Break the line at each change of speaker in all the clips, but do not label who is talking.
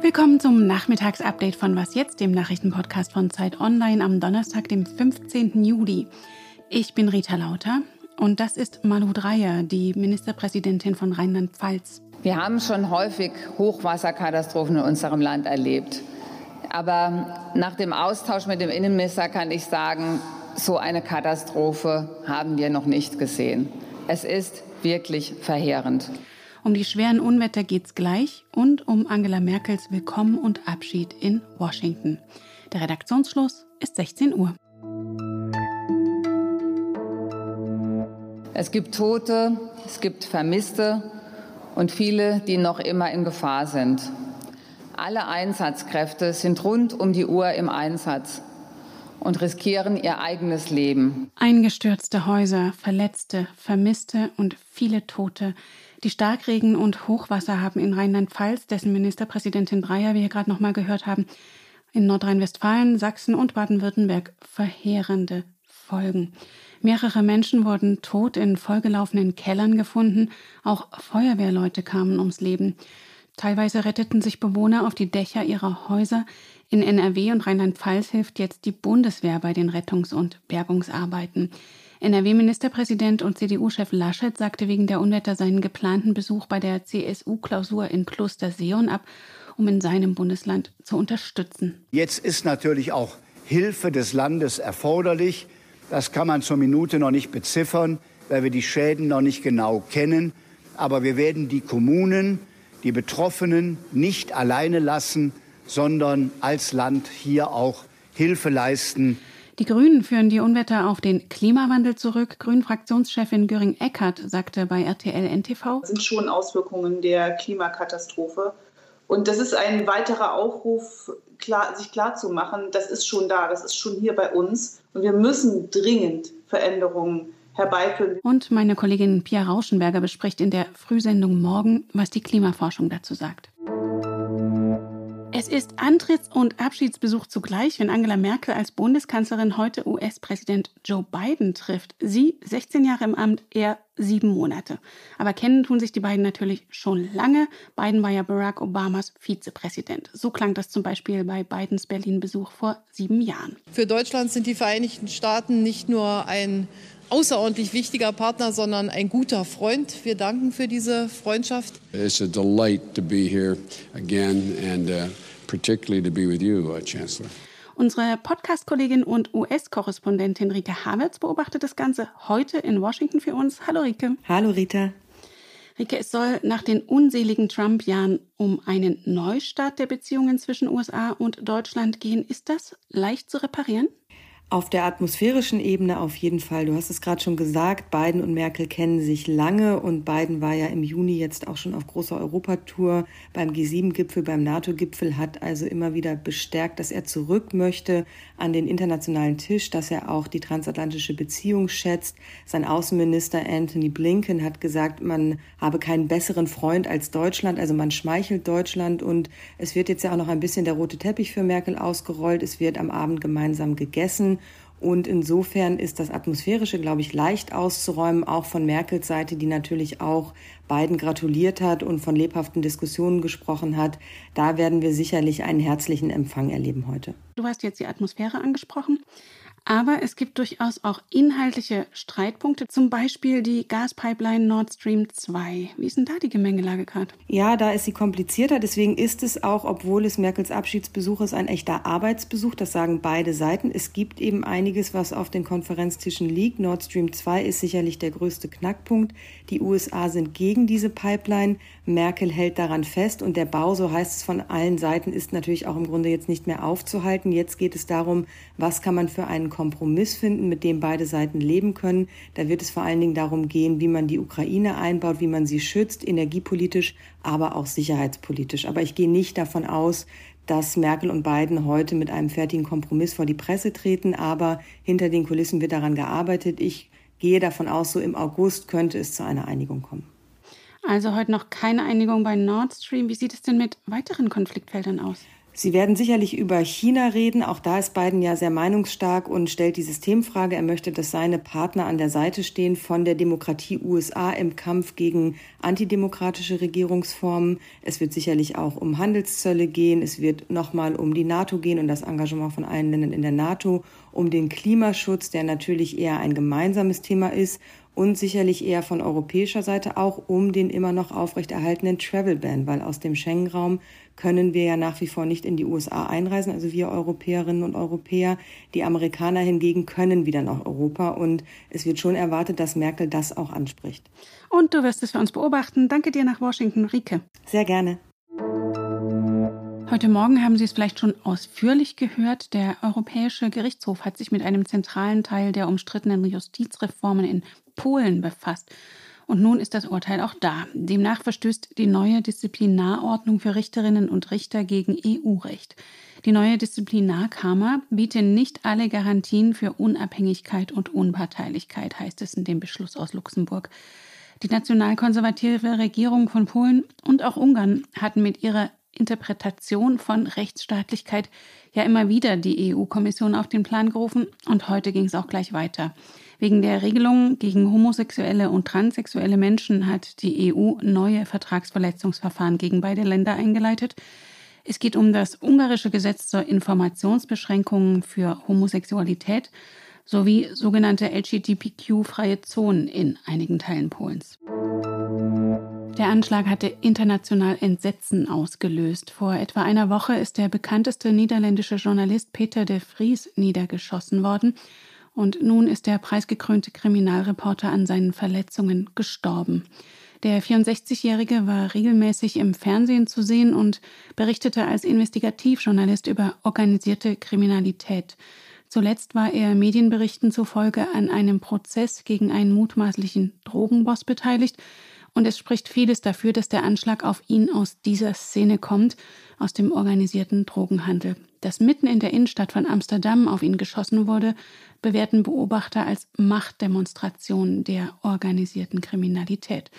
Willkommen zum Nachmittagsupdate von Was jetzt, dem Nachrichtenpodcast von Zeit Online am Donnerstag, dem 15. Juli. Ich bin Rita Lauter und das ist Malu Dreyer, die Ministerpräsidentin von Rheinland-Pfalz.
Wir haben schon häufig Hochwasserkatastrophen in unserem Land erlebt. Aber nach dem Austausch mit dem Innenminister kann ich sagen, so eine Katastrophe haben wir noch nicht gesehen. Es ist wirklich verheerend.
Um die schweren Unwetter geht es gleich und um Angela Merkels Willkommen und Abschied in Washington. Der Redaktionsschluss ist 16 Uhr.
Es gibt Tote, es gibt Vermisste und viele, die noch immer in Gefahr sind. Alle Einsatzkräfte sind rund um die Uhr im Einsatz und riskieren ihr eigenes Leben.
Eingestürzte Häuser, Verletzte, Vermisste und viele Tote. Die Starkregen und Hochwasser haben in Rheinland-Pfalz, dessen Ministerpräsidentin Breyer wir hier gerade noch mal gehört haben, in Nordrhein-Westfalen, Sachsen und Baden-Württemberg verheerende Folgen. Mehrere Menschen wurden tot in vollgelaufenen Kellern gefunden. Auch Feuerwehrleute kamen ums Leben. Teilweise retteten sich Bewohner auf die Dächer ihrer Häuser. In NRW und Rheinland-Pfalz hilft jetzt die Bundeswehr bei den Rettungs- und Bergungsarbeiten. NRW-Ministerpräsident und CDU-Chef Laschet sagte wegen der Unwetter seinen geplanten Besuch bei der CSU-Klausur in Kloster Seon ab, um in seinem Bundesland zu unterstützen.
Jetzt ist natürlich auch Hilfe des Landes erforderlich. Das kann man zur Minute noch nicht beziffern, weil wir die Schäden noch nicht genau kennen. Aber wir werden die Kommunen die Betroffenen nicht alleine lassen, sondern als Land hier auch Hilfe leisten.
Die Grünen führen die Unwetter auf den Klimawandel zurück. Grünen-Fraktionschefin Göring-Eckardt sagte bei RTL NTV.
Das sind schon Auswirkungen der Klimakatastrophe. Und das ist ein weiterer Aufruf, klar, sich klarzumachen, das ist schon da, das ist schon hier bei uns. Und wir müssen dringend Veränderungen herbeiführen.
Und meine Kollegin Pia Rauschenberger bespricht in der Frühsendung morgen, was die Klimaforschung dazu sagt. Es ist Antritts- und Abschiedsbesuch zugleich, wenn Angela Merkel als Bundeskanzlerin heute US-Präsident Joe Biden trifft. Sie 16 Jahre im Amt, er sieben Monate. Aber kennen tun sich die beiden natürlich schon lange. Biden war ja Barack Obamas Vizepräsident. So klang das zum Beispiel bei Bidens Berlin-Besuch vor sieben Jahren.
Für Deutschland sind die Vereinigten Staaten nicht nur ein außerordentlich wichtiger Partner, sondern ein guter Freund. Wir danken für diese Freundschaft.
It's a delight to be here again and uh, particularly to be with you, uh, Chancellor.
Unsere Podcast-Kollegin und US-Korrespondentin Rike Havertz beobachtet das Ganze heute in Washington für uns. Hallo Rike.
Hallo Rita.
Rike, es soll nach den unseligen Trump-Jahren um einen Neustart der Beziehungen zwischen USA und Deutschland gehen. Ist das leicht zu reparieren?
Auf der atmosphärischen Ebene auf jeden Fall. Du hast es gerade schon gesagt, Biden und Merkel kennen sich lange und Biden war ja im Juni jetzt auch schon auf großer Europatour beim G7-Gipfel, beim NATO-Gipfel, hat also immer wieder bestärkt, dass er zurück möchte an den internationalen Tisch, dass er auch die transatlantische Beziehung schätzt. Sein Außenminister Anthony Blinken hat gesagt, man habe keinen besseren Freund als Deutschland, also man schmeichelt Deutschland und es wird jetzt ja auch noch ein bisschen der rote Teppich für Merkel ausgerollt. Es wird am Abend gemeinsam gegessen. Und insofern ist das Atmosphärische, glaube ich, leicht auszuräumen, auch von Merkels Seite, die natürlich auch beiden gratuliert hat und von lebhaften Diskussionen gesprochen hat. Da werden wir sicherlich einen herzlichen Empfang erleben heute.
Du hast jetzt die Atmosphäre angesprochen. Aber es gibt durchaus auch inhaltliche Streitpunkte, zum Beispiel die Gaspipeline Nord Stream 2. Wie ist denn da die Gemengelage gerade?
Ja, da ist sie komplizierter. Deswegen ist es auch, obwohl es Merkels Abschiedsbesuch ist, ein echter Arbeitsbesuch. Das sagen beide Seiten. Es gibt eben einiges, was auf den Konferenztischen liegt. Nord Stream 2 ist sicherlich der größte Knackpunkt. Die USA sind gegen diese Pipeline. Merkel hält daran fest und der Bau, so heißt es von allen Seiten, ist natürlich auch im Grunde jetzt nicht mehr aufzuhalten. Jetzt geht es darum, was kann man für einen Kompromiss finden, mit dem beide Seiten leben können. Da wird es vor allen Dingen darum gehen, wie man die Ukraine einbaut, wie man sie schützt, energiepolitisch, aber auch sicherheitspolitisch. Aber ich gehe nicht davon aus, dass Merkel und Biden heute mit einem fertigen Kompromiss vor die Presse treten, aber hinter den Kulissen wird daran gearbeitet. Ich gehe davon aus, so im August könnte es zu einer Einigung kommen.
Also heute noch keine Einigung bei Nord Stream. Wie sieht es denn mit weiteren Konfliktfeldern aus?
Sie werden sicherlich über China reden. Auch da ist Biden ja sehr meinungsstark und stellt die Systemfrage. Er möchte, dass seine Partner an der Seite stehen von der Demokratie USA im Kampf gegen antidemokratische Regierungsformen. Es wird sicherlich auch um Handelszölle gehen. Es wird nochmal um die NATO gehen und das Engagement von allen Ländern in der NATO, um den Klimaschutz, der natürlich eher ein gemeinsames Thema ist und sicherlich eher von europäischer Seite auch um den immer noch aufrechterhaltenen Travel Ban, weil aus dem Schengen-Raum können wir ja nach wie vor nicht in die USA einreisen, also wir Europäerinnen und Europäer. Die Amerikaner hingegen können wieder nach Europa und es wird schon erwartet, dass Merkel das auch anspricht.
Und du wirst es für uns beobachten. Danke dir nach Washington, Rike.
Sehr gerne.
Heute Morgen haben Sie es vielleicht schon ausführlich gehört. Der Europäische Gerichtshof hat sich mit einem zentralen Teil der umstrittenen Justizreformen in Polen befasst. Und nun ist das Urteil auch da. Demnach verstößt die neue Disziplinarordnung für Richterinnen und Richter gegen EU-Recht. Die neue Disziplinarkammer bietet nicht alle Garantien für Unabhängigkeit und Unparteilichkeit, heißt es in dem Beschluss aus Luxemburg. Die nationalkonservative Regierung von Polen und auch Ungarn hatten mit ihrer Interpretation von Rechtsstaatlichkeit ja immer wieder die EU-Kommission auf den Plan gerufen und heute ging es auch gleich weiter. Wegen der Regelungen gegen homosexuelle und transsexuelle Menschen hat die EU neue Vertragsverletzungsverfahren gegen beide Länder eingeleitet. Es geht um das ungarische Gesetz zur Informationsbeschränkung für Homosexualität sowie sogenannte LGBTQ-freie Zonen in einigen Teilen Polens. Der Anschlag hatte international Entsetzen ausgelöst. Vor etwa einer Woche ist der bekannteste niederländische Journalist Peter de Vries niedergeschossen worden. Und nun ist der preisgekrönte Kriminalreporter an seinen Verletzungen gestorben. Der 64-Jährige war regelmäßig im Fernsehen zu sehen und berichtete als Investigativjournalist über organisierte Kriminalität. Zuletzt war er Medienberichten zufolge an einem Prozess gegen einen mutmaßlichen Drogenboss beteiligt und es spricht vieles dafür, dass der Anschlag auf ihn aus dieser Szene kommt, aus dem organisierten Drogenhandel. Dass mitten in der Innenstadt von Amsterdam auf ihn geschossen wurde, bewerten Beobachter als Machtdemonstration der organisierten Kriminalität.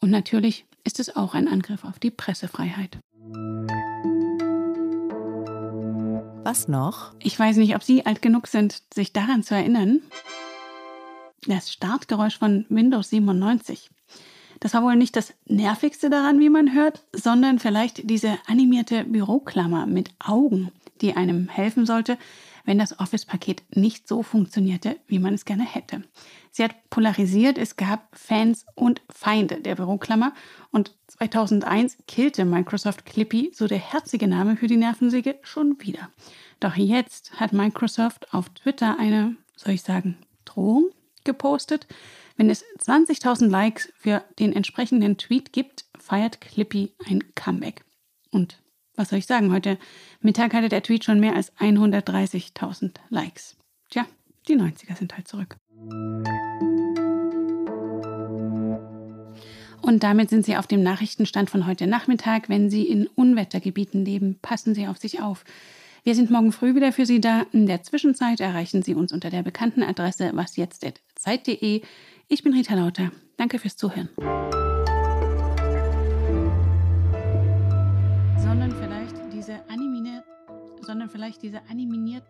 Und natürlich ist es auch ein Angriff auf die Pressefreiheit.
Was noch?
Ich weiß nicht, ob Sie alt genug sind, sich daran zu erinnern. Das Startgeräusch von Windows 97. Das war wohl nicht das Nervigste daran, wie man hört, sondern vielleicht diese animierte Büroklammer mit Augen, die einem helfen sollte, wenn das Office-Paket nicht so funktionierte, wie man es gerne hätte. Sie hat polarisiert, es gab Fans und Feinde der Büroklammer und 2001 killte Microsoft Clippy, so der herzige Name für die Nervensäge, schon wieder. Doch jetzt hat Microsoft auf Twitter eine, soll ich sagen, Drohung gepostet. Wenn es 20.000 Likes für den entsprechenden Tweet gibt, feiert Clippy ein Comeback. Und was soll ich sagen, heute Mittag hatte der Tweet schon mehr als 130.000 Likes. Tja, die 90er sind halt zurück. Und damit sind Sie auf dem Nachrichtenstand von heute Nachmittag. Wenn Sie in Unwettergebieten leben, passen Sie auf sich auf. Wir sind morgen früh wieder für Sie da. In der Zwischenzeit erreichen Sie uns unter der bekannten Adresse wasjetzt.zeit.de. Ich bin Rita Lauter. Danke fürs Zuhören. Sondern vielleicht diese animiert, sondern vielleicht diese animiert